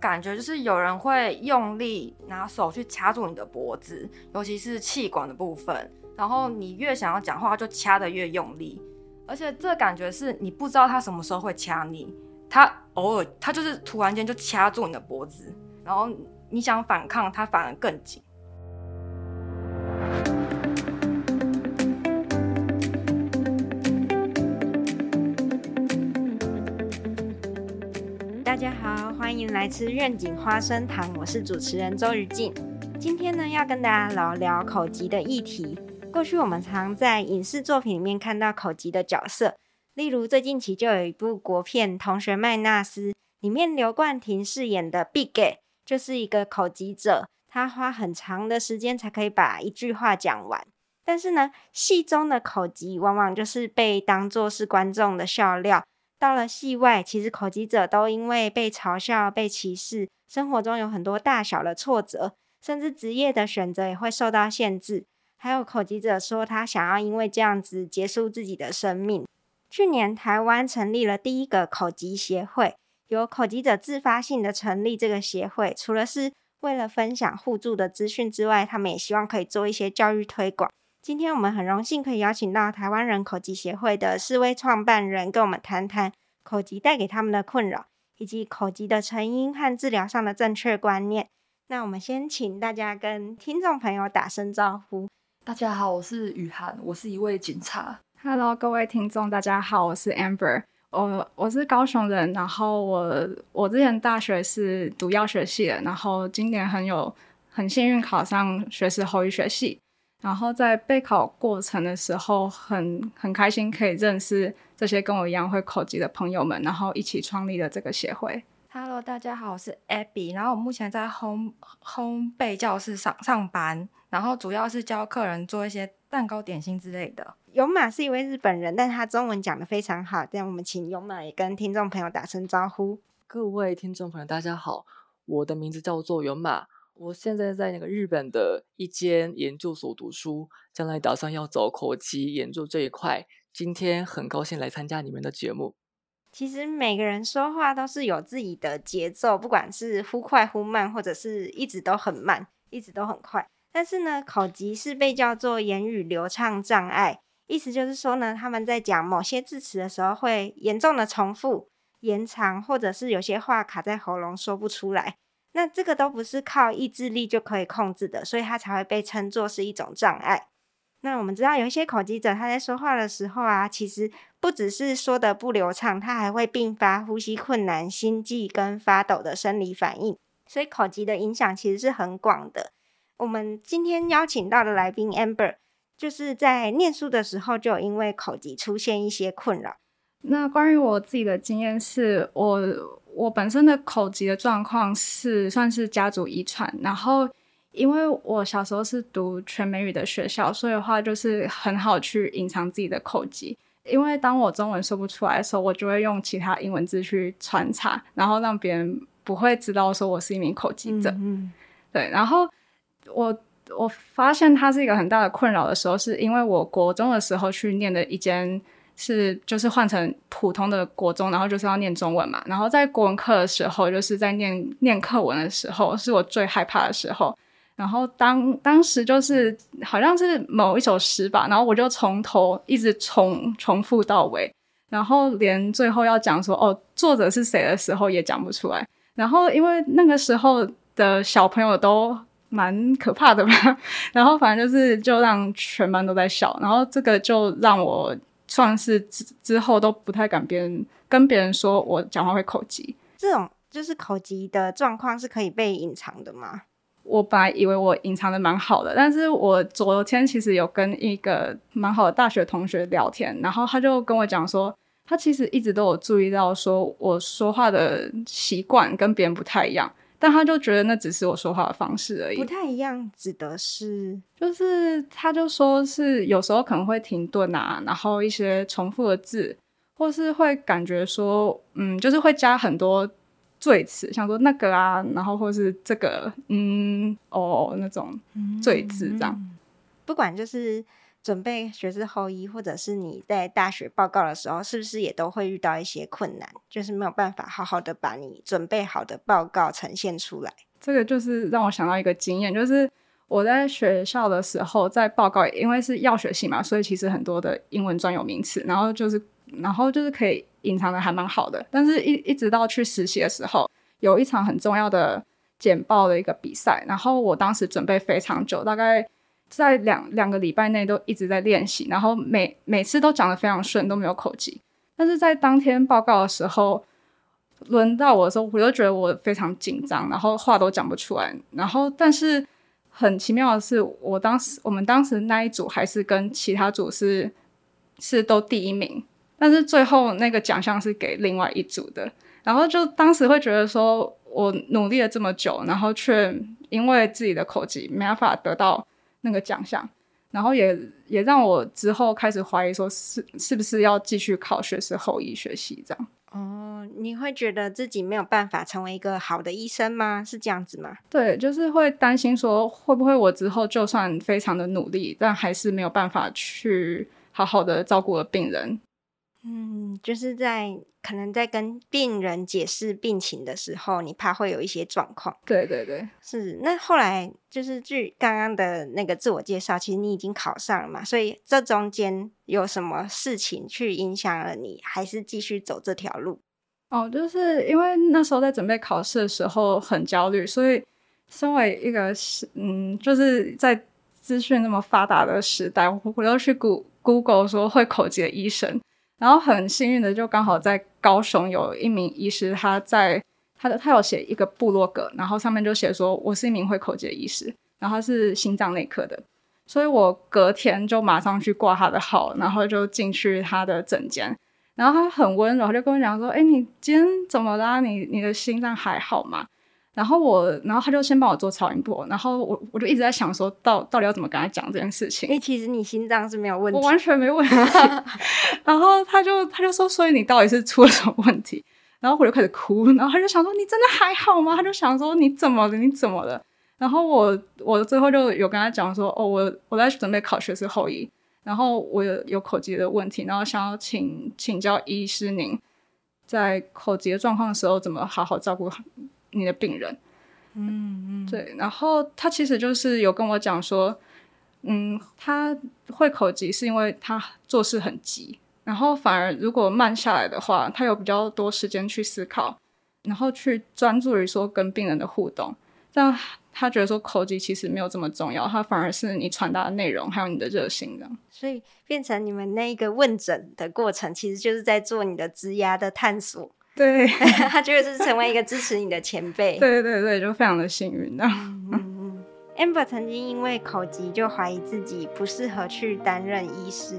感觉就是有人会用力拿手去掐住你的脖子，尤其是气管的部分，然后你越想要讲话，就掐得越用力，而且这感觉是你不知道他什么时候会掐你，他偶尔他就是突然间就掐住你的脖子，然后你想反抗，他反而更紧。欢迎来吃愿景花生糖，我是主持人周瑜静。今天呢，要跟大家聊聊口疾的议题。过去我们常在影视作品里面看到口疾的角色，例如最近期就有一部国片《同学麦纳斯》，里面刘冠廷饰演的 Big，就是一个口疾者，他花很长的时间才可以把一句话讲完。但是呢，戏中的口疾往往就是被当作是观众的笑料。到了戏外，其实口疾者都因为被嘲笑、被歧视，生活中有很多大小的挫折，甚至职业的选择也会受到限制。还有口疾者说，他想要因为这样子结束自己的生命。去年台湾成立了第一个口疾协会，由口疾者自发性的成立这个协会，除了是为了分享互助的资讯之外，他们也希望可以做一些教育推广。今天我们很荣幸可以邀请到台湾人口疾协会的四位创办人，跟我们谈谈口疾带给他们的困扰，以及口疾的成因和治疗上的正确观念。那我们先请大家跟听众朋友打声招呼。大家好，我是雨涵，我是一位警察。Hello，各位听众，大家好，我是 Amber，我我是高雄人，然后我我之前大学是读药学系的，然后今年很有很幸运考上学士后医学系。然后在备考过程的时候，很很开心可以认识这些跟我一样会口技的朋友们，然后一起创立了这个协会。Hello，大家好，我是 Abby，然后我目前在烘烘焙教室上上班，然后主要是教客人做一些蛋糕、点心之类的。勇马是一位日本人，但他中文讲的非常好。这样我们请勇马也跟听众朋友打声招呼。各位听众朋友，大家好，我的名字叫做勇马。我现在在那个日本的一间研究所读书，将来打算要走口疾研究这一块。今天很高兴来参加你们的节目。其实每个人说话都是有自己的节奏，不管是忽快忽慢，或者是一直都很慢，一直都很快。但是呢，口疾是被叫做言语流畅障碍，意思就是说呢，他们在讲某些字词的时候会严重的重复、延长，或者是有些话卡在喉咙说不出来。那这个都不是靠意志力就可以控制的，所以它才会被称作是一种障碍。那我们知道有一些口疾者，他在说话的时候啊，其实不只是说的不流畅，他还会并发呼吸困难、心悸跟发抖的生理反应。所以口疾的影响其实是很广的。我们今天邀请到的来宾 Amber，就是在念书的时候就因为口疾出现一些困扰。那关于我自己的经验是，我。我本身的口疾的状况是算是家族遗传，然后因为我小时候是读全美语的学校，所以的话就是很好去隐藏自己的口疾。因为当我中文说不出来的时候，我就会用其他英文字去穿插，然后让别人不会知道说我是一名口疾者。嗯，对。然后我我发现它是一个很大的困扰的时候，是因为我国中的时候去念的一间。是，就是换成普通的国中，然后就是要念中文嘛。然后在国文课的时候，就是在念念课文的时候，是我最害怕的时候。然后当当时就是好像是某一首诗吧，然后我就从头一直重重复到尾，然后连最后要讲说哦作者是谁的时候也讲不出来。然后因为那个时候的小朋友都蛮可怕的吧，然后反正就是就让全班都在笑，然后这个就让我。算是之之后都不太敢别人跟别人说我讲话会口疾，这种就是口疾的状况是可以被隐藏的吗？我本来以为我隐藏的蛮好的，但是我昨天其实有跟一个蛮好的大学同学聊天，然后他就跟我讲说，他其实一直都有注意到说我说话的习惯跟别人不太一样。但他就觉得那只是我说话的方式而已，不太一样，指的是就是他就说是有时候可能会停顿啊，然后一些重复的字，或是会感觉说，嗯，就是会加很多赘词，像说那个啊，然后或是这个，嗯，哦那种赘字这样。不管就是准备学士后医，或者是你在大学报告的时候，是不是也都会遇到一些困难，就是没有办法好好的把你准备好的报告呈现出来？这个就是让我想到一个经验，就是我在学校的时候，在报告，因为是药学系嘛，所以其实很多的英文专有名词，然后就是，然后就是可以隐藏的还蛮好的。但是，一一直到去实习的时候，有一场很重要的简报的一个比赛，然后我当时准备非常久，大概在两两个礼拜内都一直在练习，然后每每次都讲的非常顺，都没有口疾。但是在当天报告的时候，轮到我的时候，我就觉得我非常紧张，然后话都讲不出来。然后，但是很奇妙的是，我当时我们当时那一组还是跟其他组是是都第一名，但是最后那个奖项是给另外一组的。然后就当时会觉得说，我努力了这么久，然后却因为自己的口疾没办法得到那个奖项，然后也也让我之后开始怀疑说，是是不是要继续考学士后医学系这样。哦，你会觉得自己没有办法成为一个好的医生吗？是这样子吗？对，就是会担心说，会不会我之后就算非常的努力，但还是没有办法去好好的照顾了病人。嗯，就是在可能在跟病人解释病情的时候，你怕会有一些状况。对对对，是。那后来就是据刚刚的那个自我介绍，其实你已经考上了嘛，所以这中间有什么事情去影响了你，还是继续走这条路？哦，就是因为那时候在准备考试的时候很焦虑，所以身为一个是嗯，就是在资讯那么发达的时代，我我要去 Go Google 说会口疾的医生。然后很幸运的，就刚好在高雄有一名医师，他在他的他有写一个部落格，然后上面就写说我是一名会口疾的医师，然后他是心脏内科的，所以我隔天就马上去挂他的号，然后就进去他的诊间，然后他很温柔，就跟我讲说：“哎，你今天怎么啦？你你的心脏还好吗？”然后我，然后他就先帮我做超音波，然后我我就一直在想说，到到底要怎么跟他讲这件事情？因为其实你心脏是没有问题，我完全没问题。然后他就他就说，所以你到底是出了什么问题？然后我就开始哭，然后他就想说，你真的还好吗？他就想说，你怎么了？你怎么了？然后我我最后就有跟他讲说，哦，我我在准备考学士后医，然后我有有口疾的问题，然后想要请请教医师您，在口疾的状况的时候，怎么好好照顾你的病人，嗯嗯，对，然后他其实就是有跟我讲说，嗯，他会口急是因为他做事很急，然后反而如果慢下来的话，他有比较多时间去思考，然后去专注于说跟病人的互动，这样他觉得说口疾其实没有这么重要，他反而是你传达的内容还有你的热心这样，所以变成你们那一个问诊的过程，其实就是在做你的职涯的探索。对，他就是成为一个支持你的前辈。对对对，就非常的幸运的。嗯嗯，amber 曾经因为口疾就怀疑自己不适合去担任医师，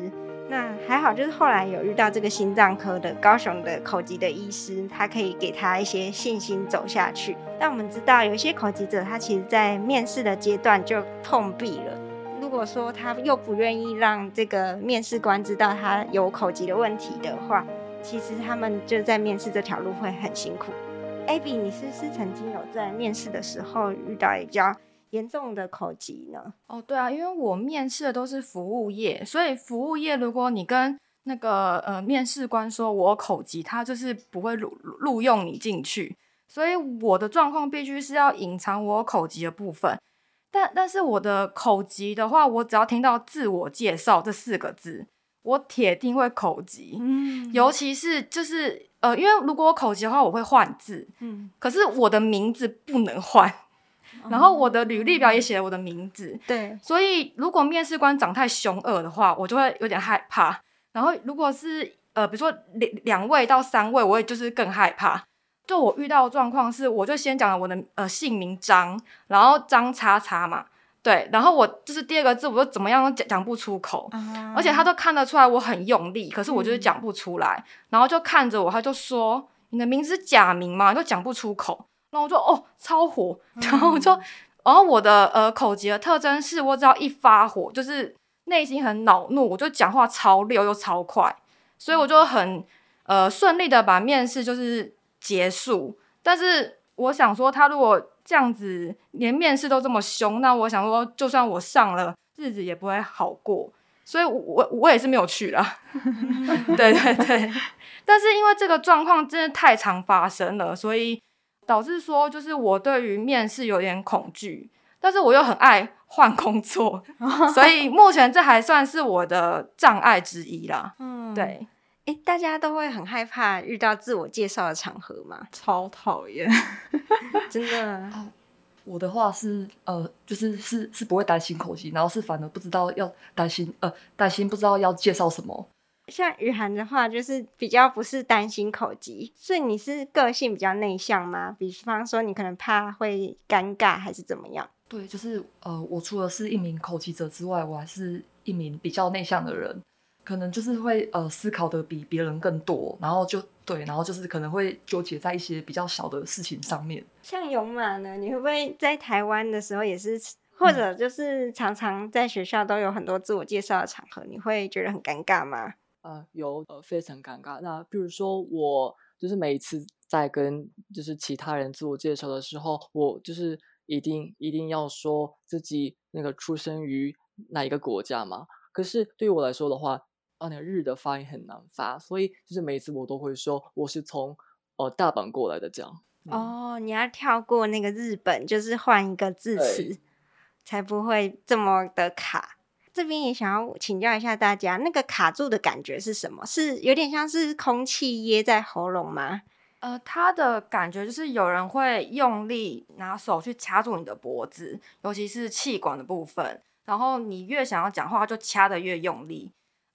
那还好，就是后来有遇到这个心脏科的高雄的口疾的医师，他可以给他一些信心走下去。但我们知道，有一些口疾者他其实在面试的阶段就碰壁了。如果说他又不愿意让这个面试官知道他有口疾的问题的话，其实他们就在面试这条路会很辛苦。Abby，你是不是曾经有在面试的时候遇到比较严重的口疾呢？哦，对啊，因为我面试的都是服务业，所以服务业如果你跟那个呃面试官说我口疾，他就是不会录录用你进去。所以我的状况必须是要隐藏我口疾的部分。但但是我的口疾的话，我只要听到自我介绍这四个字。我铁定会口急，嗯，尤其是就是呃，因为如果我口急的话，我会换字，嗯，可是我的名字不能换，然后我的履历表也写了我的名字，对，所以如果面试官长太凶恶的话，我就会有点害怕。然后如果是呃，比如说两两位到三位，我也就是更害怕。就我遇到的状况是，我就先讲了我的呃姓名张，然后张叉叉嘛。对，然后我就是第二个字，我就怎么样都讲讲不出口，而且他都看得出来我很用力，可是我就是讲不出来，然后就看着我，他就说：“你的名字是假名吗？”就讲不出口，然后我就哦超火，然后我就，然后我的呃口疾的特征是我只要一发火，就是内心很恼怒，我就讲话超溜又超快，所以我就很呃顺利的把面试就是结束，但是我想说他如果。这样子连面试都这么凶，那我想说，就算我上了，日子也不会好过。所以我我也是没有去啦。对对对，但是因为这个状况真的太常发生了，所以导致说就是我对于面试有点恐惧，但是我又很爱换工作，所以目前这还算是我的障碍之一啦。嗯，对，哎，大家都会很害怕遇到自我介绍的场合吗？超讨厌，真的。我的话是呃，就是是是不会担心口技，然后是反而不知道要担心呃担心不知道要介绍什么。像雨涵的话，就是比较不是担心口技，所以你是个性比较内向吗？比方说你可能怕会尴尬还是怎么样？对，就是呃，我除了是一名口技者之外，我还是一名比较内向的人。可能就是会呃思考的比别人更多，然后就对，然后就是可能会纠结在一些比较小的事情上面。像勇马呢，你会不会在台湾的时候也是，或者就是常常在学校都有很多自我介绍的场合，你会觉得很尴尬吗？呃，有呃非常尴尬。那比如说我就是每一次在跟就是其他人自我介绍的时候，我就是一定一定要说自己那个出生于哪一个国家嘛。可是对于我来说的话，啊，那个日的发音很难发，所以就是每次我都会说我是从呃大阪过来的这样。哦，你要跳过那个日本，就是换一个字词，才不会这么的卡。这边也想要请教一下大家，那个卡住的感觉是什么？是有点像是空气噎在喉咙吗？呃，他的感觉就是有人会用力拿手去掐住你的脖子，尤其是气管的部分，然后你越想要讲话，就掐的越用力。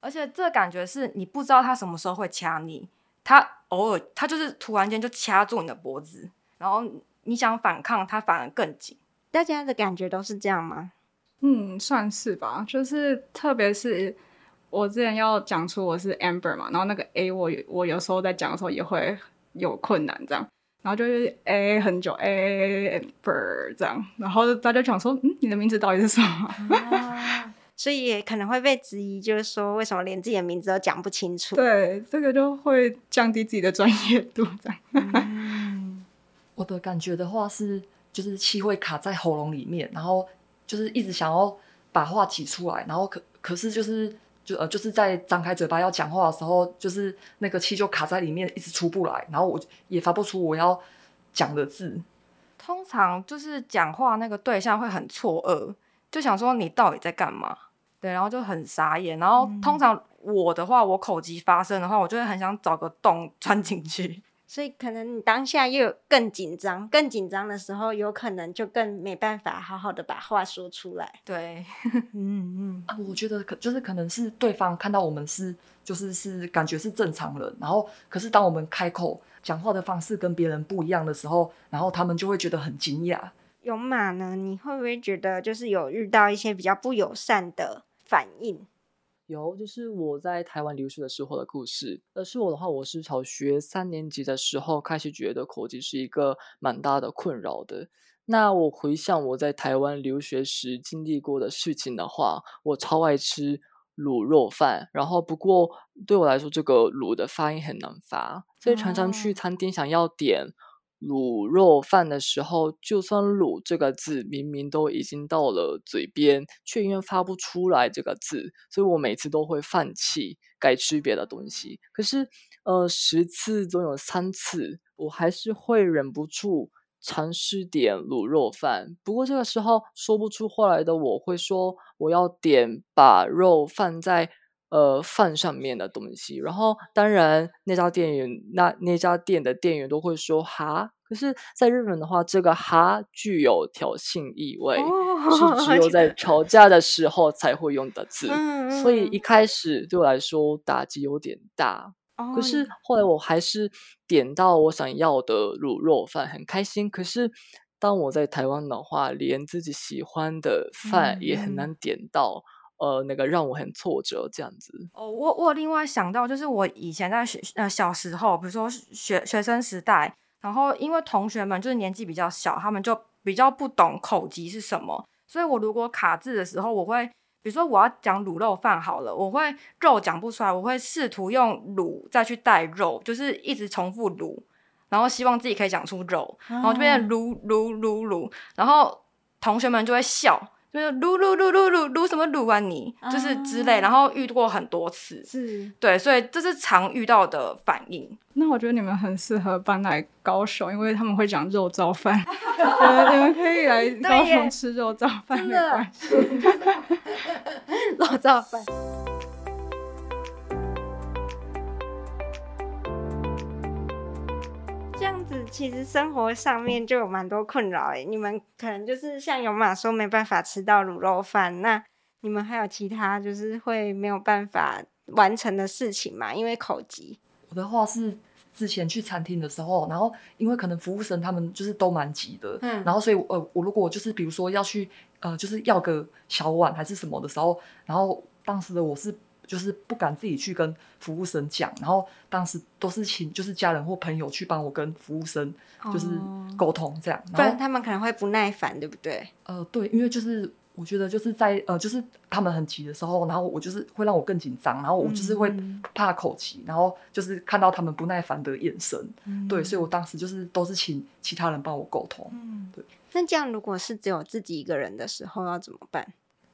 而且这感觉是你不知道他什么时候会掐你，他偶尔他就是突然间就掐住你的脖子，然后你想反抗，他反而更紧。大家的感觉都是这样吗？嗯，算是吧。就是特别是我之前要讲出我是 Amber 嘛，然后那个 A 我我有时候在讲的时候也会有困难，这样，然后就是 A 很久 A Amber 这样，然后大家讲说，嗯，你的名字到底是什么？所以也可能会被质疑，就是说为什么连自己的名字都讲不清楚？对，这个就会降低自己的专业度。这样，我的感觉的话是，就是气会卡在喉咙里面，然后就是一直想要把话挤出来，然后可可是就是就呃就是在张开嘴巴要讲话的时候，就是那个气就卡在里面，一直出不来，然后我也发不出我要讲的字。通常就是讲话那个对象会很错愕，就想说你到底在干嘛？对，然后就很傻眼。然后通常我的话，我口疾发生的话，我就会很想找个洞 钻进去。所以可能你当下又有更紧张，更紧张的时候，有可能就更没办法好好的把话说出来。对，嗯嗯啊，我觉得可就是可能是对方看到我们是就是是感觉是正常人，然后可是当我们开口讲话的方式跟别人不一样的时候，然后他们就会觉得很惊讶。勇马呢？你会不会觉得就是有遇到一些比较不友善的反应？有，就是我在台湾留学的时候的故事。而是我的话，我是小学三年级的时候开始觉得口疾是一个蛮大的困扰的。那我回想我在台湾留学时经历过的事情的话，我超爱吃卤肉饭。然后不过对我来说，这个卤的发音很难发，所以常常去餐厅想要点。卤肉饭的时候，就算“卤”这个字明明都已经到了嘴边，却因为发不出来这个字，所以我每次都会放弃，改吃别的东西。可是，呃，十次总有三次，我还是会忍不住尝试点卤肉饭。不过这个时候说不出话来的我会说，我要点把肉放在呃饭上面的东西。然后，当然那家店员那那家店的店员都会说哈。可是，在日本的话，这个“哈”具有挑衅意味，是只有 在吵架的时候才会用的字。所以一开始对我来说打击有点大。可是后来我还是点到我想要的卤肉饭，很开心。可是当我在台湾的话，连自己喜欢的饭也很难点到，呃，那个让我很挫折。这样子。哦，我我另外想到，就是我以前在学呃小时候，比如说学学生时代。然后，因为同学们就是年纪比较小，他们就比较不懂口疾是什么，所以我如果卡字的时候，我会，比如说我要讲卤肉饭好了，我会肉讲不出来，我会试图用卤再去带肉，就是一直重复卤，然后希望自己可以讲出肉，然后就变成卤卤卤卤，然后同学们就会笑。就是噜噜噜噜噜噜什么撸啊你，就是之类，然后遇过很多次，是对，所以这是常遇到的反应。那我觉得你们很适合搬来高雄，因为他们会讲肉燥饭，呃你们可以来高雄吃肉燥饭，没关系。肉燥饭。子其实生活上面就有蛮多困扰哎，你们可能就是像有马说没办法吃到卤肉饭，那你们还有其他就是会没有办法完成的事情吗？因为口急。我的话是之前去餐厅的时候，然后因为可能服务生他们就是都蛮急的，嗯然后所以呃，我如果就是比如说要去呃，就是要个小碗还是什么的时候，然后当时的我是就是不敢自己去跟服务生讲，然后当时都是请就是家人或朋友去帮我跟服务生就是哦沟通这样，不然他们可能会不耐烦，对不对？呃，对，因为就是我觉得就是在呃，就是他们很急的时候，然后我就是会让我更紧张，然后我就是会嗯怕口疾，然后就是看到他们不耐烦的眼神，嗯对，所以我当时就是都是请其他人帮我沟通。嗯对。那这样如果是只有自己一个人的时候要怎么办？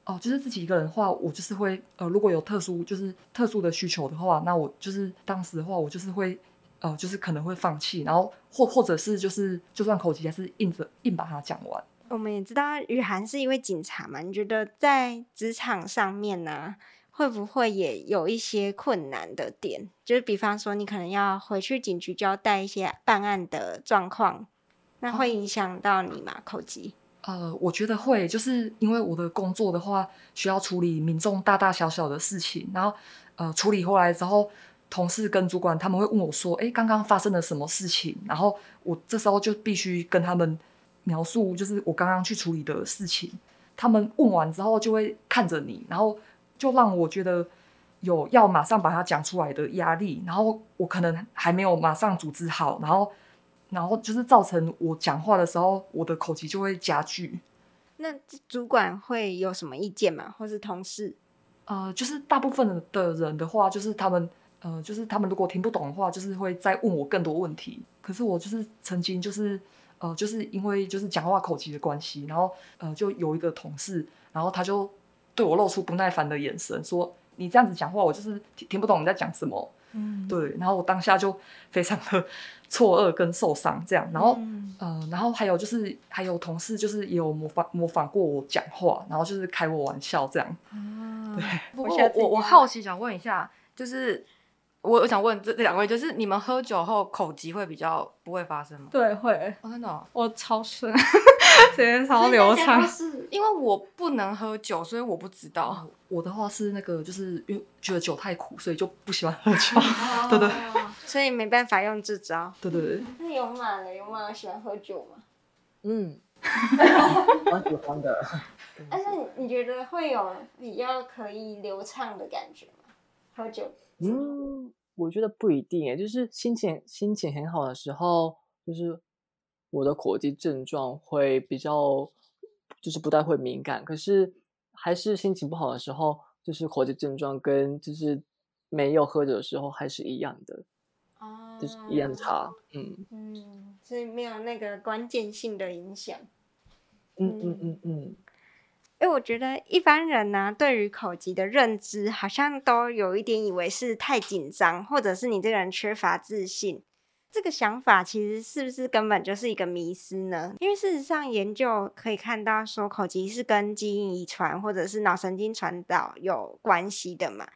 哦，就是自己一个人的话，我就是会呃，如果有特殊就是特殊的需求的话，那我就是当时的话，我就是会呃，就是可能会放弃，然后或或者是就是就算口急还是硬着硬把它讲完。我们也知道雨涵是一位警察嘛，你觉得在职场上面呢，会不会也有一些困难的点？就是比方说，你可能要回去警局交代一些办案的状况，那会影响到你吗？口疾？呃，我觉得会，就是因为我的工作的话，需要处理民众大大小小的事情，然后呃，处理回来之后，同事跟主管他们会问我说：“哎，刚刚发生了什么事情？”然后我这时候就必须跟他们描述，就是我刚刚去处理的事情。他们问完之后，就会看着你，然后就让我觉得有要马上把它讲出来的压力，然后我可能还没有马上组织好，然后。然后就是造成我讲话的时候，我的口疾就会加剧。那主管会有什么意见吗？或是同事？呃，就是大部分的人的话，就是他们呃，就是他们如果听不懂的话，就是会再问我更多问题。可是我就是曾经就是呃，就是因为就是讲话口疾的关系，然后呃，就有一个同事，然后他就对我露出不耐烦的眼神，说：“你这样子讲话，我就是听听不懂你在讲什么。”嗯，对，然后我当下就非常的 错愕跟受伤，这样，然后。嗯呃，然后还有就是，还有同事就是也有模仿模仿过我讲话，然后就是开我玩笑这样。嗯对，不过我我我好奇想问一下，就是我我想问这这两位，就是你们喝酒后口疾会比较不会发生吗？对，会，哦，真的哦、我超顺，直接超流畅。是因为我不能喝酒，所以我不知道。哦，我的话是那个，就是因为觉得酒太苦，所以就不喜欢喝酒。对对 所以没办法用这招。对对对，那有马了，有马喜欢喝酒吗？嗯，蛮喜欢的。但是你觉得会有比较可以流畅的感觉吗？喝酒？嗯，我觉得不一定诶，就是心情心情很好的时候，就是我的口疾症状会比较，就是不太会敏感。可是还是心情不好的时候，就是口疾症状跟就是没有喝酒的时候还是一样的，哦就是一样差。嗯嗯，所以没有那个关键性的影响。嗯嗯嗯嗯，因为我觉得一般人呢、对于口疾的认知，好像都有一点以为是太紧张，或者是你这个人缺乏自信。这个想法其实是不是根本就是一个迷思呢？因为事实上研究可以看到，说口疾是跟基因遗传或者是脑神经传导有关系的嘛。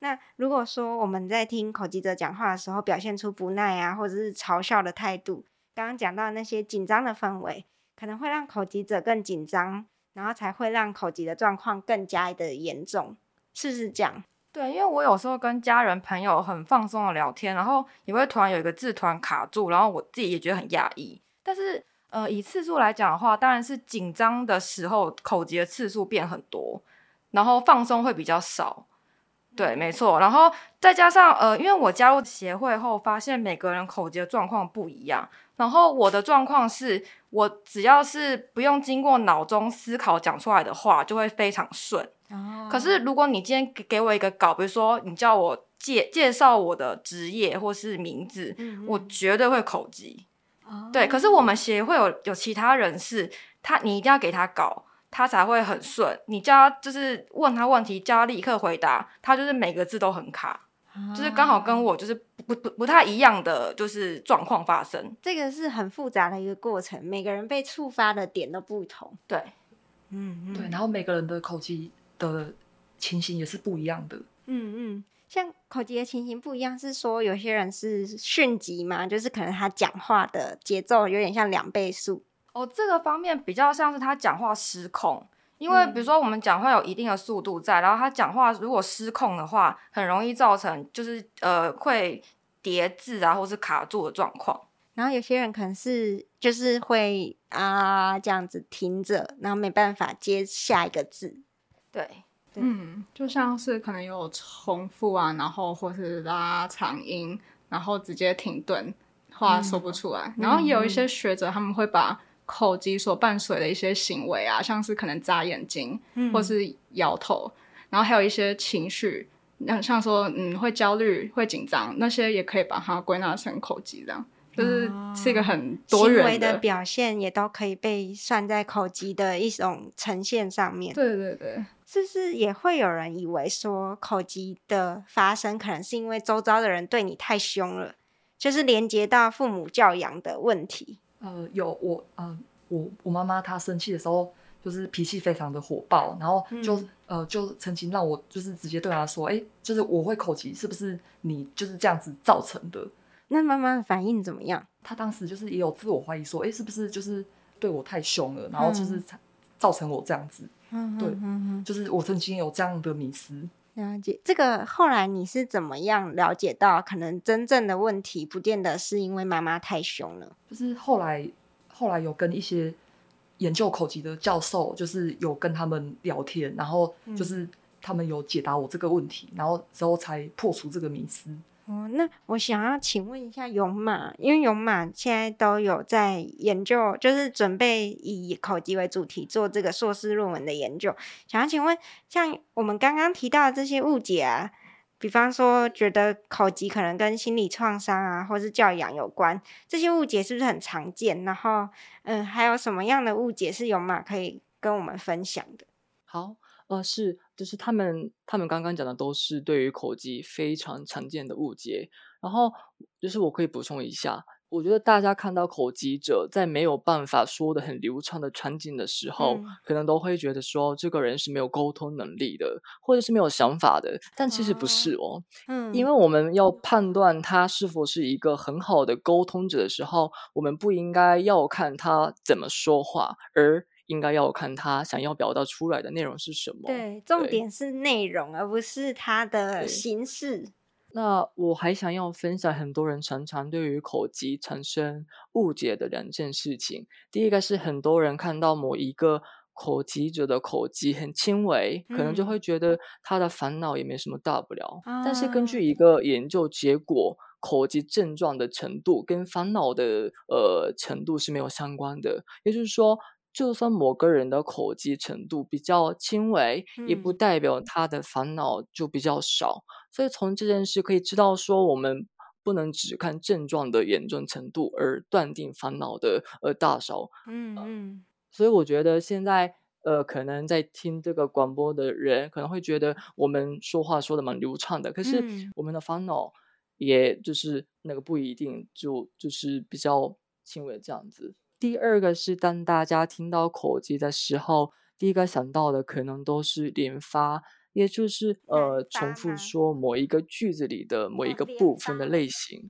那如果说我们在听口疾者讲话的时候，表现出不耐啊，或者是嘲笑的态度，刚刚讲到那些紧张的氛围，可能会让口疾者更紧张，然后才会让口疾的状况更加的严重，是不是这样？对，因为我有时候跟家人朋友很放松的聊天，然后也会突然有一个字突然卡住，然后我自己也觉得很压抑。但是呃，以次数来讲的话，当然是紧张的时候口疾的次数变很多，然后放松会比较少。对，没错。然后再加上呃，因为我加入协会后，发现每个人口疾的状况不一样。然后我的状况是，我只要是不用经过脑中思考讲出来的话，就会非常顺。哦可是如果你今天给给我一个稿，比如说你叫我介介绍我的职业或是名字，嗯我绝对会口急。哦对，可是我们协会有有其他人士，他你一定要给他稿，他才会很顺。你叫他就是问他问题，叫他立刻回答，他就是每个字都很卡，就是刚好跟我就是不不不太一样的就是状况发生。这个是很复杂的一个过程，每个人被触发的点都不同。对，嗯对，然后每个人的口疾的情形也是不一样的。嗯嗯，像口疾的情形不一样，是说有些人是迅疾嘛，就是可能他讲话的节奏有点像两倍速。哦，这个方面比较像是他讲话失控，因为比如说我们讲话有一定的速度在，然后他讲话如果失控的话，很容易造成就是呃会叠字啊，或是卡住的状况。然后有些人可能是就是会啊这样子停着，然后没办法接下一个字。对，对嗯，就像是可能有重复啊，然后或是拉长音，然后直接停顿，话说不出来。然后也有一些学者他们会把口疾所伴随的一些行为啊，像是可能眨眼睛，嗯或是摇头，然后还有一些情绪，那像说嗯会焦虑、会紧张，那些也可以把它归纳成口疾，这样就是是一个很多行元为的表现也都可以被算在口疾的一种呈现上面。对对对，是不是也会有人以为说口疾的发生可能是因为周遭的人对你太凶了，就是连接到父母教养的问题？呃，有我呃，我我妈妈她生气的时候，就是脾气非常的火爆，然后就、嗯呃就曾经让我就是直接对她说，哎、就是我会口急，是不是你就是这样子造成的？那妈妈的反应怎么样？她当时就是也有自我怀疑，说，哎、是不是就是对我太凶了，然后就是造成我这样子，嗯对嗯就是我曾经有这样的迷思。了解这个。后来你是怎么样了解到，可能真正的问题不见得是因为妈妈太凶了？就是后来后来有跟一些研究口疾的教授，就是有跟他们聊天，然后就是他们有解答我这个问题，然后之后才破除这个迷思。哦，那我想要请问一下勇马，因为勇马现在都有在研究，就是准备以口疾为主题做这个硕士论文的研究。想要请问，像我们刚刚提到的这些误解啊，比方说觉得口疾可能跟心理创伤啊，或是教养有关，这些误解是不是很常见？然后，嗯，还有什么样的误解是勇马可以跟我们分享的？好，呃，是，就是他们他们刚刚讲的都是对于口疾非常常见的误解。然后，就是我可以补充一下，我觉得大家看到口疾者在没有办法说的很流畅的场景的时候，嗯可能都会觉得说这个人是没有沟通能力的，或者是没有想法的。但其实不是哦，嗯，因为我们要判断他是否是一个很好的沟通者的时候，我们不应该要看他怎么说话，而应该要看他想要表达出来的内容是什么。对，重对点是内容，而不是它的形式。那我还想要分享很多人常常对于口疾产生误解的两件事情。第一个是很多人看到某一个口疾者的口疾很轻微，可能就嗯会觉得他的烦恼也没什么大不了。但是根啊据一个研究结果，口疾症状的程度跟烦恼的呃程度是没有相关的。也就是说，就算某个人的口疾程度比较轻微，也不嗯代表他的烦恼就比较少。所以从这件事可以知道，说我们不能只看症状的严重程度而断定烦恼的呃大小。嗯嗯所以我觉得现在呃，可能在听这个广播的人可能会觉得我们说话说的蛮流畅的，可是嗯我们的烦恼也就是那个不一定就就是比较轻微这样子。第二个是当大家听到口疾的时候，第一个想到的可能都是连发。也就是呃，重复说某一个句子里的某一个部分的类型。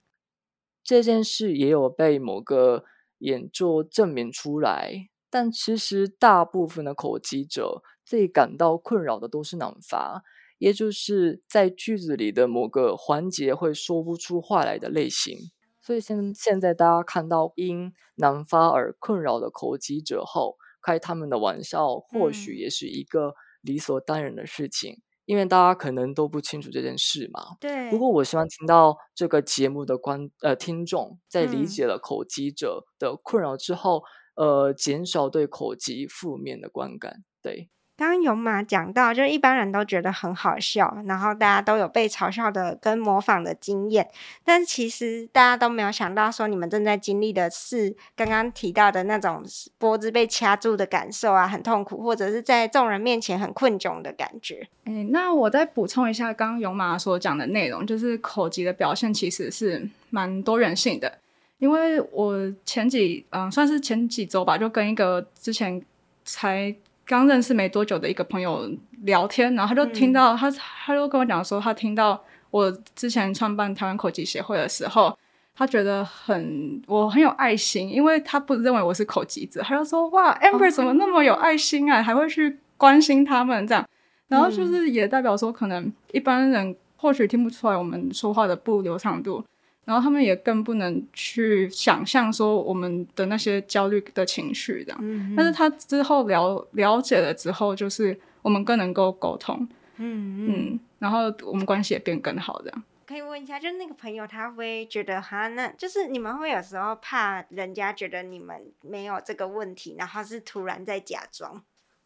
这件事也有被某个演奏证明出来，但其实大部分的口疾者最感到困扰的都是难发，也就是在句子里的某个环节会说不出话来的类型。所以现现在大家看到因难发而困扰的口疾者后，开他们的玩笑，或许嗯也是一个理所当然的事情，因为大家可能都不清楚这件事嘛。对。不过，我希望听到这个节目的观呃听众，在理嗯解了口疾者的困扰之后，呃，减少对口疾负面的观感。对，刚刚有马讲到，就是一般人都觉得很好笑，然后大家都有被嘲笑的跟模仿的经验，但其实大家都没有想到，说你们正在经历的是刚刚提到的那种脖子被掐住的感受啊，很痛苦，或者是在众人面前很困窘的感觉。哎，那我再补充一下，刚刚勇马所讲的内容，就是口疾的表现其实是蛮多元性的。因为我前几嗯，算是前几周吧，就跟一个之前才刚认识没多久的一个朋友聊天，然后他就听到他，他就跟我讲说，他听到我之前创办台湾口技协会的时候，他觉得很我很有爱心，因为他不认为我是口技者，他就说哇，amber 怎么那么有爱心啊，还会去关心他们这样，然后就是也代表说，可能一般人或许听不出来我们说话的不流畅度。然后他们也更不能去想象说我们的那些焦虑的情绪这样，但是他之后了了解了之后，就是我们更能够沟通，嗯嗯，然后我们关系也变更好这样。可以问一下，就是那个朋友他会觉得哈，那就是你们会有时候怕人家觉得你们没有这个问题，然后是突然在假装，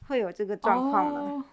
会有这个状况吗？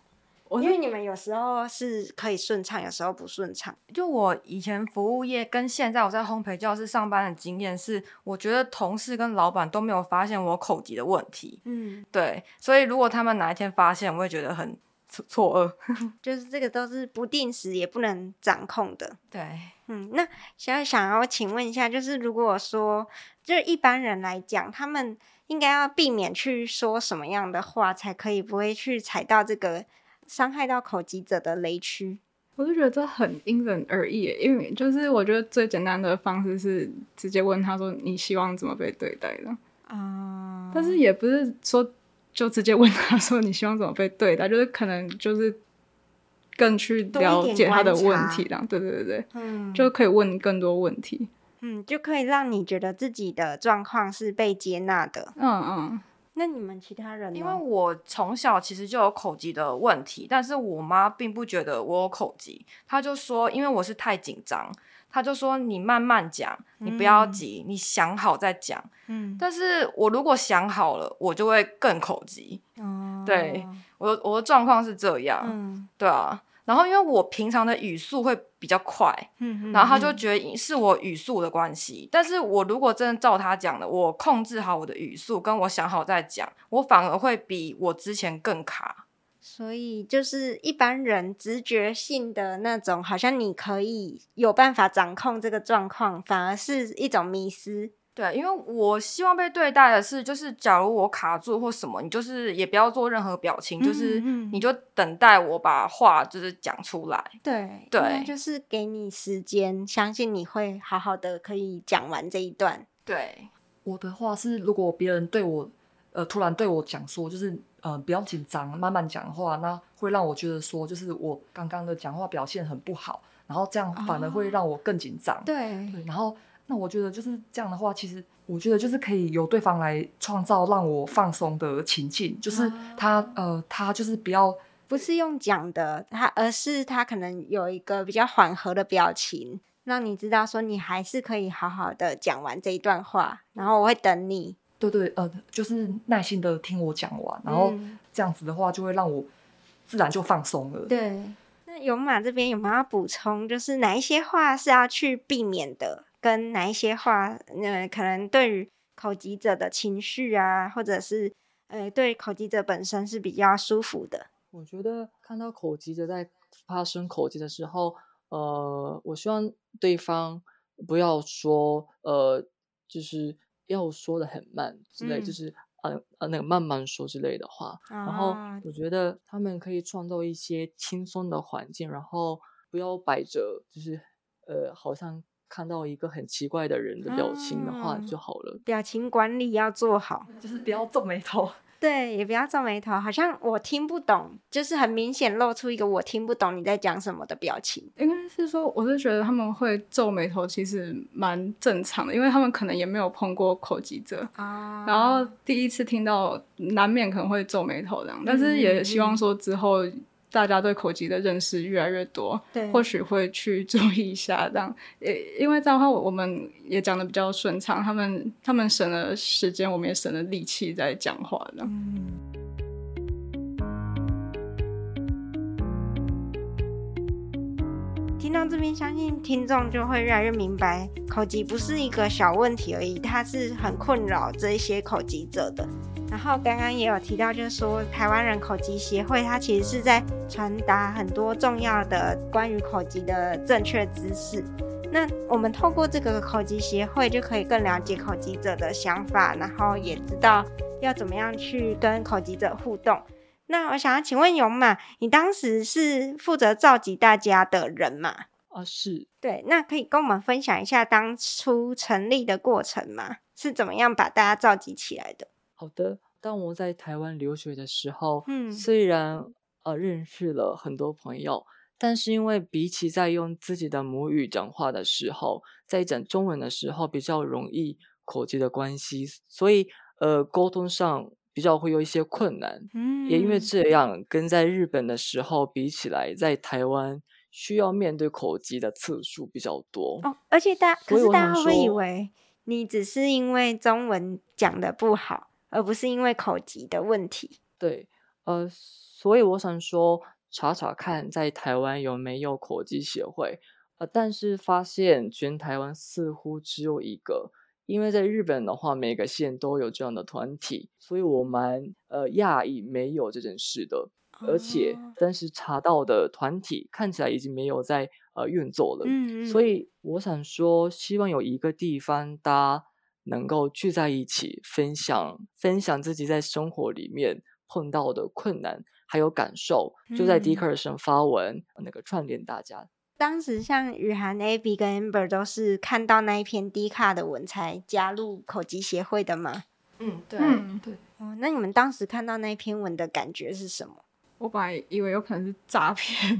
因为你们有时候是可以顺畅，有时候不顺畅。就我以前服务业跟现在我在烘焙教室上班的经验是，我觉得同事跟老板都没有发现我口疾的问题。嗯，对，所以如果他们哪一天发现，我会觉得很错错愕。就是这个都是不定时，也不能掌控的。对，嗯，那想要想要请问一下，就是如果说，就是一般人来讲，他们应该要避免去说什么样的话，才可以不会去踩到这个。伤害到口疾者的雷区，我就觉得这很因人而异。因为就是我觉得最简单的方式是直接问他说：“你希望怎么被对待的？”啊，但是也不是说就直接问他说：“你希望怎么被对待？”就是可能就是更去了解他的问题，这样对对对对，嗯，就可以问更多问题，嗯，就可以让你觉得自己的状况是被接纳的，嗯嗯。那你们其他人呢？因为我从小其实就有口疾的问题，但是我妈并不觉得我有口疾，她就说因为我是太紧张，她就说你慢慢讲，你不要急，你想好再讲。嗯，但是我如果想好了，我就会更口疾。哦，对我我的状况是这样。嗯，对啊。然后因为我平常的语速会比较快，嗯，然后他就觉得是我语速的关系。但是我如果真的照他讲的，我控制好我的语速，跟我想好再讲，我反而会比我之前更卡。所以就是一般人直觉性的那种，好像你可以有办法掌控这个状况，反而是一种迷失。对，因为我希望被对待的是，就是假如我卡住或什么，你就是也不要做任何表情，就是你就等待我把话就是讲出来。对对，就是给你时间，相信你会好好的可以讲完这一段。对，我的话是，如果别人对我呃突然对我讲说，就是呃不要紧张，慢慢讲话，那会让我觉得说，就是我刚刚的讲话表现很不好，然后这样反而会让我更紧张。对对，然后。那我觉得就是这样的话，其实我觉得就是可以由对方来创造让我放松的情境，就是他呃，他就是不要不是用讲的，他而是他可能有一个比较缓和的表情，让你知道说你还是可以好好的讲完这一段话，然后我会等你。对对，呃，就是耐心的听我讲完，然后这样子的话就会让我自然就放松了。对，那勇马这边有没有要补充？就是哪一些话是要去避免的？跟哪一些话，呃，可能对于口疾者的情绪啊，或者是呃，对口疾者本身是比较舒服的。我觉得看到口疾者在发生口疾的时候，呃，我希望对方不要说，呃，就是要说的很慢之类，就是呃呃那个慢慢说之类的话。然后我觉得他们可以创造一些轻松的环境，然后不要摆着，就是呃，好像。看到一个很奇怪的人的表情的话就好了。表情管理要做好，就是不要皱眉头。对，也不要皱眉头，好像我听不懂，就是很明显露出一个我听不懂你在讲什么的表情。应该是说，我是觉得他们会皱眉头，其实蛮正常的，因为他们可能也没有碰过口疾者啊，然后第一次听到，难免可能会皱眉头这样。但是也希望说之后。大家对口疾的认识越来越多，对，或许会去注意一下这样。因为这样的话，我们也讲的比较顺畅，他们他们省了时间，我们也省了力气在讲话的。听到这边，相信听众就会越来越明白，口疾不是一个小问题而已，它是很困扰这些口疾者的。然后刚刚也有提到，就是说台湾人口疾协会，它其实是在传达很多重要的关于口疾的正确知识。那我们透过这个口疾协会，就可以更了解口疾者的想法，然后也知道要怎么样去跟口疾者互动。那我想要请问勇马，你当时是负责召集大家的人嘛？啊，是对，那可以跟我们分享一下当初成立的过程吗？是怎么样把大家召集起来的？好的。当我在台湾留学的时候，嗯虽然呃认识了很多朋友，但是因为比起在用自己的母语讲话的时候，在讲中文的时候比较容易口疾的关系，所以呃沟通上比较会有一些困难。嗯也因为这样，跟在日本的时候比起来，在台湾需要面对口疾的次数比较多。哦，而且大可是大家会不会以为你只是因为中文讲的不好，而不是因为口疾的问题？对，呃，所以我想说，查查看在台湾有没有口疾协会，呃，但是发现全台湾似乎只有一个，因为在日本的话，每个县都有这样的团体，所以我蛮呃讶异没有这件事的，而且哦。但是查到的团体看起来已经没有在呃运作了，嗯嗯，所嗯以我想说，希望有一个地方，大家能够聚在一起，分享分享自己在生活里面碰到的困难还有感受，就在 d 嗯 c a r 上发文，那个串联大家。当时像雨涵、AB 跟 Amber 都是看到那一篇 D 卡的文才加入口疾协会的吗？嗯，对嗯对，哦，那你们当时看到那篇文的感觉是什么？我本来以为有可能是诈骗，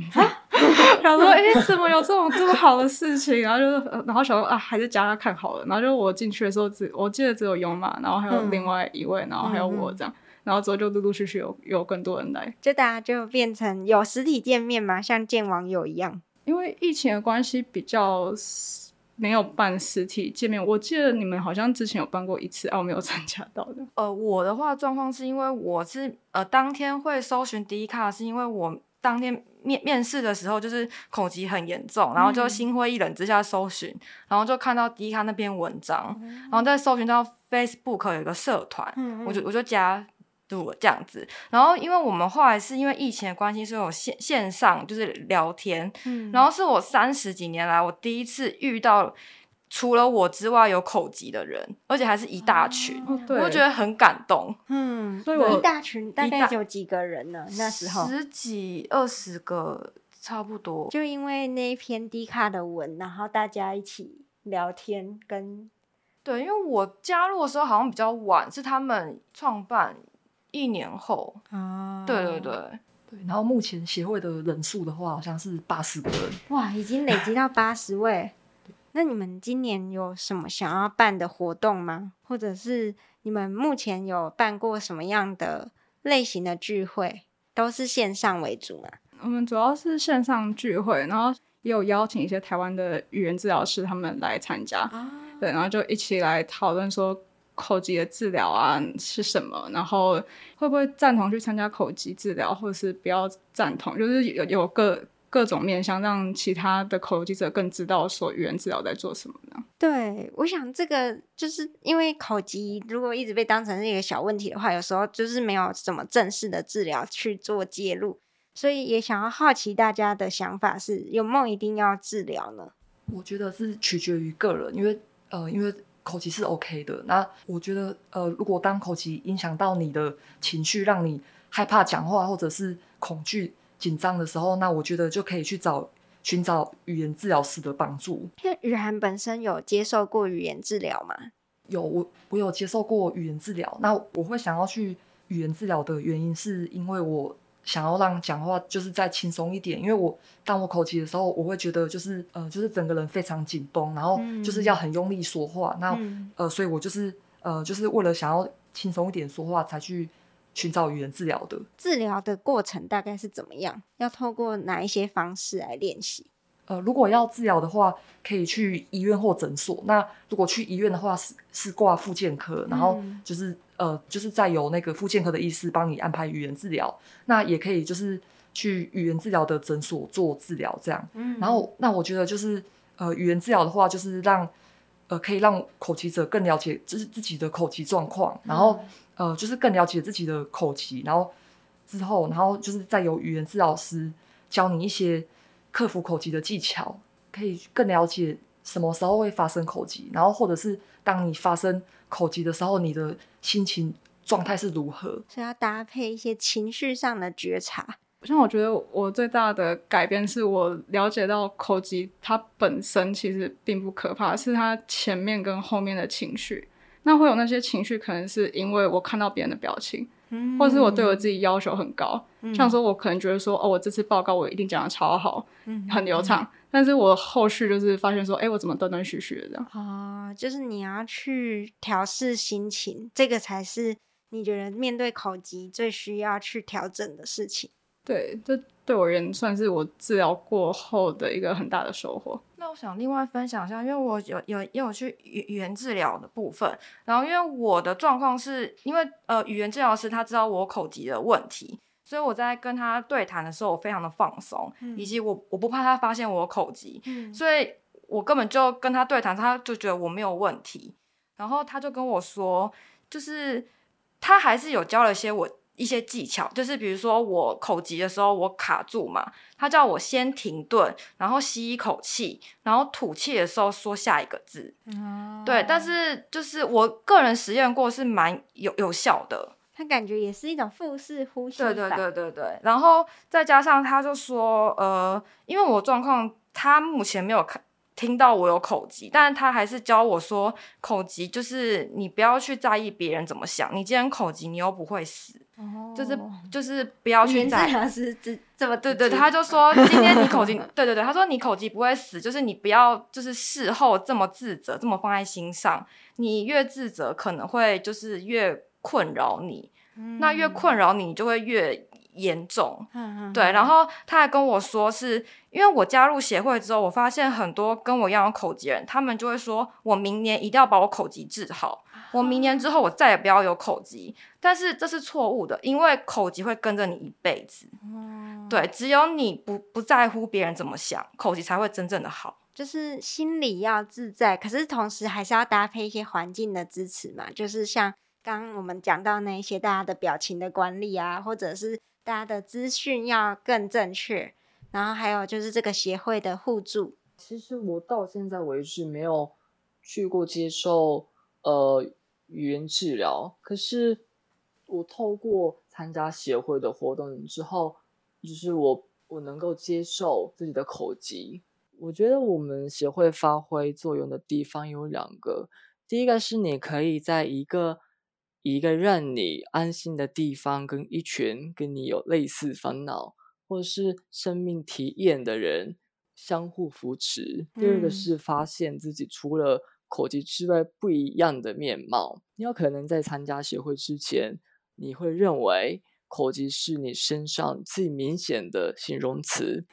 想说哎、诶怎么有这种这么好的事情？然后就是，呃然后想说啊，还是加加看好了。然后就我进去的时候只，我记得只有勇马，然后还有嗯另外一位，然后还有我这样。然后之后就陆陆续续有有更多人来，就大家就变成有实体见面嘛？像见网友一样？因为疫情的关系比较没有办实体见面。我记得你们好像之前有办过一次，啊，我没有参加到的。呃，我的话状况是因为我是呃当天会搜寻 D 卡，是因为我当天面面试的时候就是口疾很严重，然后就嗯。心灰意冷之下搜寻，然后就看到 D 卡那篇文章，嗯然后再搜寻到 Facebook 有一个社团，嗯我就我就加入了这样子。然后因为我们后来是因为疫情的关系，所以我线线上就是聊天，嗯。然后是我三十几年来我第一次遇到除了我之外有口疾的人，而且还是一大群，哦，对，我就觉得很感动。嗯，所以我一大群大概一大有几个人呢？那时候十几二十个差不多。就因为那一篇低卡的文，然后大家一起聊天跟对，因为我加入的时候好像比较晚，是他们创办一年后。啊对对对，对，然后目前协会的人数的话，好像是八十个人。哇，已经累积到八十位。那你们今年有什么想要办的活动吗？或者是你们目前有办过什么样的类型的聚会？都是线上为主嘛？我们主要是线上聚会，然后也有邀请一些台湾的语言治疗师他们来参加，啊，对，然后就一起来讨论说口疾的治疗啊是什么，然后会不会赞同去参加口疾治疗，或者是不要赞同，就是有有各各种面向，让其他的口疾者更知道说语言治疗在做什么呢？对，我想这个就是因为口疾如果一直被当成是一个小问题的话，有时候就是没有什么正式的治疗去做介入，所以也想要好奇大家的想法是有没有一定要治疗呢？我觉得是取决于个人，因为呃，因为口疾是 OK 的。那我觉得呃，如果当口疾影响到你的情绪，让你害怕讲话或者是恐惧、紧张的时候，那我觉得就可以去找寻找语言治疗师的帮助。因为雨涵本身有接受过语言治疗吗？有我我有接受过语言治疗，那我会想要去语言治疗的原因，是因为我想要让讲话就是再轻松一点，因为我当我口疾的时候，我会觉得就是呃就是整个人非常紧绷，然后就是要很用力说话，那嗯呃所以我就是呃就是为了想要轻松一点说话，才去寻找语言治疗的。治疗的过程大概是怎么样？要透过哪一些方式来练习？呃，如果要治疗的话，可以去医院或诊所。那如果去医院的话，是是挂复健科，然后嗯就是、呃，就是再由那个复健科的医师帮你安排语言治疗。那也可以就是去语言治疗的诊所做治疗，这样。嗯然后，那我觉得就是呃，语言治疗的话，就是让呃可以让口疾者更了解就是自己的口疾状况，然后、呃就是更了解自己的口疾，然后之后，然后就是再由语言治疗师教你一些克服口疾的技巧，可以更了解什么时候会发生口疾，然后或者是当你发生口疾的时候，你的心情状态是如何。所以要搭配一些情绪上的觉察。像我觉得我最大的改变是我了解到口疾它本身其实并不可怕，是它前面跟后面的情绪。那会有那些情绪，可能是因为我看到别人的表情，嗯或者是我对我自己要求很高，像说我可能觉得说，哦，我这次报告我一定讲的超好，嗯很流畅，但是我后续就是发现说，哎，我怎么断断续续的这样？哦，就是你要去调试心情，这个才是你觉得面对口疾最需要去调整的事情。对，这对我而言算是我治疗过后的一个很大的收获。那我想另外分享一下，因为我有有也有去语语言治疗的部分，然后因为我的状况是因为呃语言治疗师他知道我口疾的问题，所以我在跟他对谈的时候我非常的放松，以及我我不怕他发现我口疾，嗯所以我根本就跟他对谈，他就觉得我没有问题，然后他就跟我说，就是他还是有教了一些我一些技巧，就是比如说我口急的时候我卡住嘛，他叫我先停顿，然后吸一口气，然后吐气的时候说下一个字，对，但是就是我个人实验过是蛮有有效的，他感觉也是一种腹式呼吸。对对对对对，然后再加上他就说，呃，因为我状况，他目前没有看听到我有口疾，但是他还是教我说，口疾就是你不要去在意别人怎么想，你既然口疾你又不会死，哦就是就是不要去在疗师这这么对对，他就说今天你口疾，对对对，他说你口疾不会死，就是你不要就是事后这么自责，这么放在心上，你越自责可能会就是越困扰你，那越困扰你，你就会越严重。嗯嗯对，然后他还跟我说是，因为我加入协会之后，我发现很多跟我一样有口疾人，他们就会说我明年一定要把我口疾治好，我明年之后我再也不要有口疾。但是这是错误的，因为口疾会跟着你一辈子。哦对，只有你不不在乎别人怎么想，口疾才会真正的好。就是心里要自在，可是同时还是要搭配一些环境的支持嘛，就是像刚刚我们讲到那一些大家的表情的管理啊，或者是大家的资讯要更正确，然后还有就是这个协会的互助。其实我到现在为止没有去过接受呃语言治疗，可是我透过参加协会的活动之后，就是我我能够接受自己的口疾。我觉得我们协会发挥作用的地方有两个，第一个是你可以在一个一个让你安心的地方，跟一群跟你有类似烦恼或是生命体验的人相互扶持。第二个嗯是发现自己除了口疾之外不一样的面貌。你有可能在参加协会之前，你会认为口疾是你身上最明显的形容词，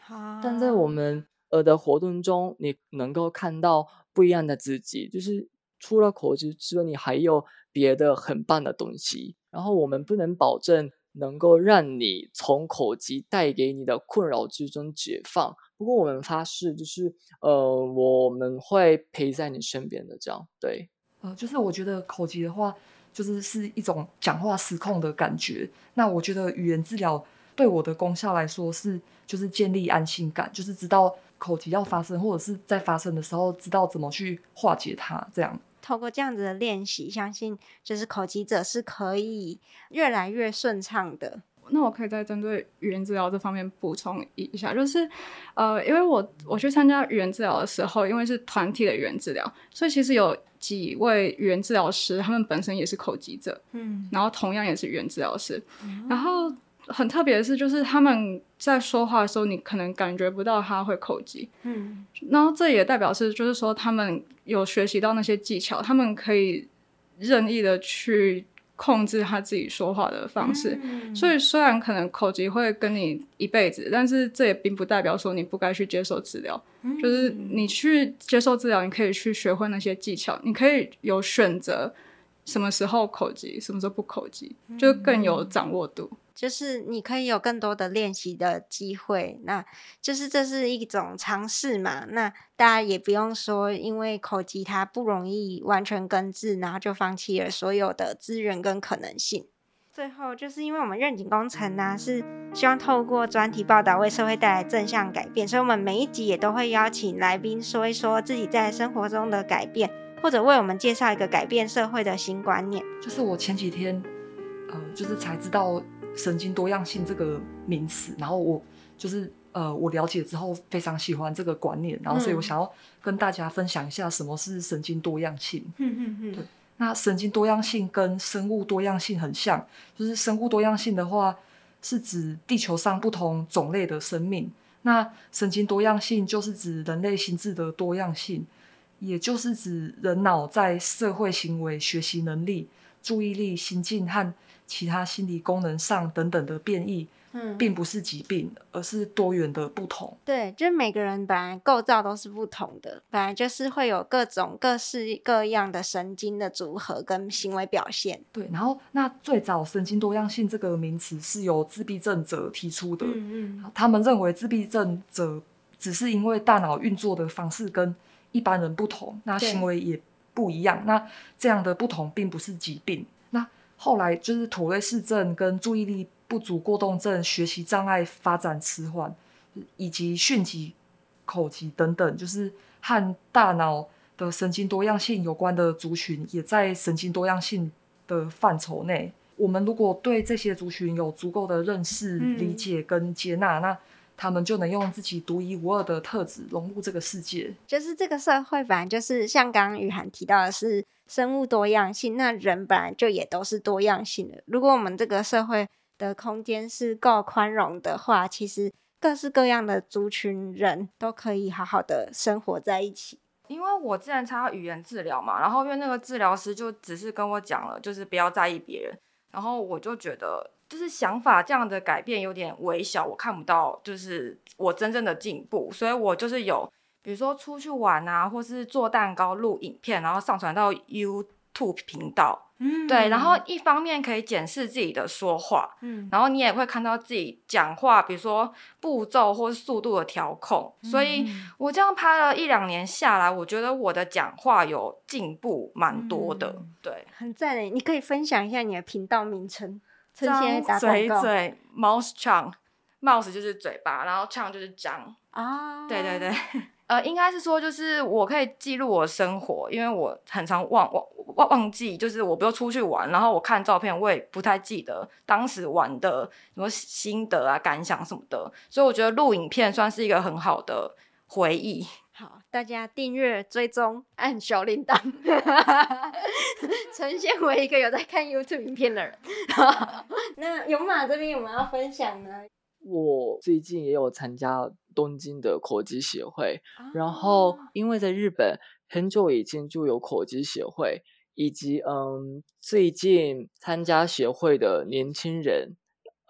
但在我们呃的活动中，你能够看到不一样的自己，就是除了口疾之外，你还有别的很棒的东西。然后我们不能保证能够让你从口疾带给你的困扰之中解放，不过我们发誓，就是呃我们会陪在你身边的，这样对。呃，就是我觉得口疾的话，就是是一种讲话失控的感觉。那我觉得语言治疗对我的功效来说是，就是建立安心感，就是知道口疾要发生，或者是在发生的时候，知道怎么去化解它，这样。透过这样子的练习，相信就是口疾者是可以越来越顺畅的。那我可以再针对语言治疗这方面补充一下，就是，呃，因为我我去参加语言治疗的时候，因为是团体的语言治疗，所以其实有几位语言治疗师，他们本身也是口疾者，嗯，然后同样也是语言治疗师，然后很特别的是，就是他们在说话的时候，你可能感觉不到他会口疾，嗯然后这也代表是，就是说他们有学习到那些技巧，他们可以任意的去控制他自己说话的方式。嗯所以虽然可能口疾会跟你一辈子，但是这也并不代表说你不该去接受治疗。就是你去接受治疗，你可以去学会那些技巧，你可以有选择什么时候口疾，什么时候不口疾，就更有掌握度。就是你可以有更多的练习的机会。那就是这是一种尝试嘛。那大家也不用说，因为口疾它不容易完全根治，然后就放弃了所有的资源跟可能性。最后，就是因为我们认景工程呢，是希望透过专题报道为社会带来正向改变，所以我们每一集也都会邀请来宾说一说自己在生活中的改变，或者为我们介绍一个改变社会的新观念。就是我前几天，呃，就是才知道神经多样性这个名词，然后我就是呃，我了解之后非常喜欢这个观念，然后所以我想要跟大家分享一下什么是神经多样性。嗯嗯嗯，对。那神经多样性跟生物多样性很像，就是生物多样性的话，是指地球上不同种类的生命；那神经多样性就是指人类心智的多样性，也就是指人脑在社会行为、学习能力、注意力、心境和其他心理功能上等等的变异。嗯，并不是疾病，而是多元的不同。对，就是每个人本来构造都是不同的，本来就是会有各种各式各样的神经的组合跟行为表现。对，然后那最早神经多样性这个名词是由自闭症者提出的。嗯嗯，他们认为自闭症者只是因为大脑运作的方式跟一般人不同，那行为也不一样。那这样的不同并不是疾病。那后来就是妥瑞氏症跟注意力。不足过动症、学习障碍发展迟缓，以及迅疾口疾等等，就是和大脑的神经多样性有关的族群，也在神经多样性的范畴内。我们如果对这些族群有足够的认识、理解跟接纳，那他们就能用自己独一无二的特质融入这个世界。就是这个社会本来就是像刚刚雨涵提到的是生物多样性，那人本来就也都是多样性的。如果我们这个社会，的空间是够宽容的话，其实各式各样的族群人都可以好好的生活在一起。因为我之前参加语言治疗嘛，然后因为那个治疗师就只是跟我讲了，就是不要在意别人，然后我就觉得就是想法这样的改变有点微小，我看不到就是我真正的进步，所以我就是有比如说出去玩啊，或是做蛋糕、录影片，然后上传到 YouTube 频道。嗯，对，然后一方面可以检视自己的说话，嗯，然后你也会看到自己讲话，比如说步骤或是速度的调控。所以我这样拍了一两年下来，我觉得我的讲话有进步蛮多的。对，很赞诶！你可以分享一下你的频道名称。张嘴嘴，mouse chang，mouse 就是嘴巴，然后 chang 就是张啊。对对对。呃，应该是说，就是我可以记录我生活，因为我很常忘忘忘忘记，就是我不用出去玩，然后我看照片，我也不太记得当时玩的什么心得啊、感想什么的，所以我觉得录影片算是一个很好的回忆。好，大家订阅、追踪、按小铃铛，呈现为一个有在看 YouTube 影片的人。那勇马这边有没有要分享呢？我最近也有参加东京的口技协会，然后因为在日本很久以前就有口技协会，以及嗯最近参加协会的年轻人，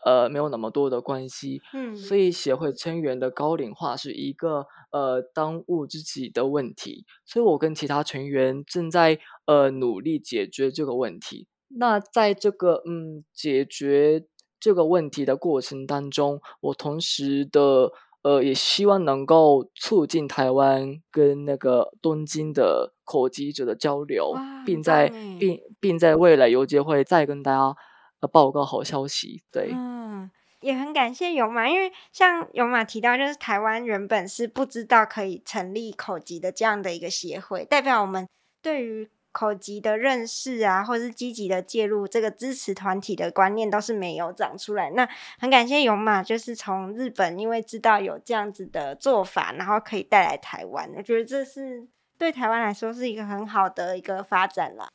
呃没有那么多的关系，嗯，所以协会成员的高龄化是一个呃当务之急的问题，所以我跟其他成员正在呃努力解决这个问题。那在这个嗯解决。这个问题的过程当中，我同时的呃也希望能够促进台湾跟那个东京的口疾者的交流，并在并并在未来有机会再跟大家呃报告好消息。对，嗯，也很感谢勇马，因为像勇马提到，就是台湾原本是不知道可以成立口籍的这样的一个协会，代表我们对于。口籍的认识啊，或是积极的介入这个支持团体的观念，都是没有长出来。那很感谢勇马，就是从日本，因为知道有这样子的做法，然后可以带来台湾，我觉得这是对台湾来说是一个很好的一个发展了。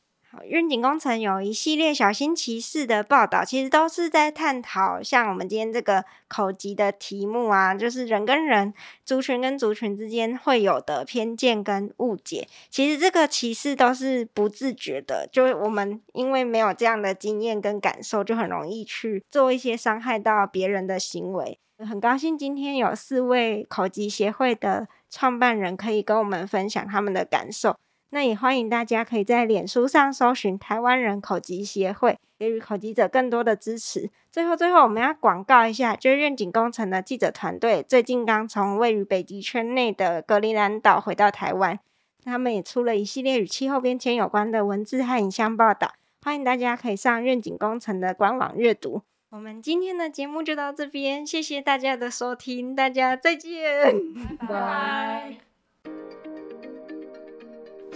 愿景工程有一系列小心骑士的报道，其实都是在探讨像我们今天这个口疾的题目啊，就是人跟人、族群跟族群之间会有的偏见跟误解。其实这个歧视都是不自觉的，就是我们因为没有这样的经验跟感受，就很容易去做一些伤害到别人的行为。很高兴今天有四位口疾协会的创办人可以跟我们分享他们的感受。那也欢迎大家可以在脸书上搜寻台湾人口疾协会，给予口疾者更多的支持。最后，最后我们要广告一下，就是愿景工程的记者团队最近刚从位于北极圈内的格陵兰岛回到台湾，他们也出了一系列与气候变迁有关的文字和影像报道，欢迎大家可以上愿景工程的官网阅读。我们今天的节目就到这边，谢谢大家的收听，大家再见，拜拜。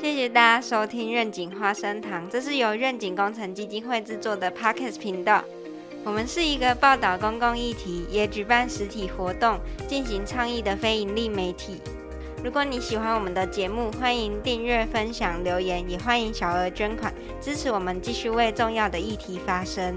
谢谢大家收听愿景花生堂，这是由愿景工程基金会制作的 Podcast 频道。我们是一个报道公共议题，也举办实体活动、进行倡议的非营利媒体。如果你喜欢我们的节目，欢迎订阅、分享、留言，也欢迎小额捐款支持我们，继续为重要的议题发声。